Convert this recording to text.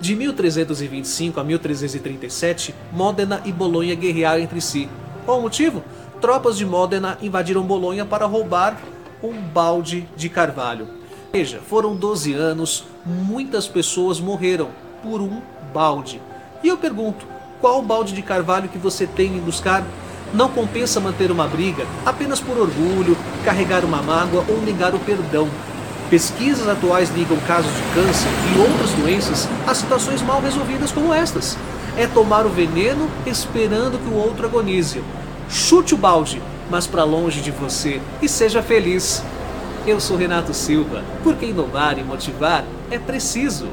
De 1325 a 1337, Módena e Bolonha guerrearam entre si. Qual o motivo? Tropas de Módena invadiram Bolonha para roubar um balde de carvalho. Veja, foram 12 anos, muitas pessoas morreram por um balde. E eu pergunto, qual balde de carvalho que você tem em buscar? Não compensa manter uma briga apenas por orgulho, carregar uma mágoa ou negar o perdão. Pesquisas atuais ligam casos de câncer e outras doenças a situações mal resolvidas como estas. É tomar o veneno esperando que o outro agonize. Chute o balde, mas para longe de você e seja feliz. Eu sou Renato Silva, porque inovar e motivar é preciso.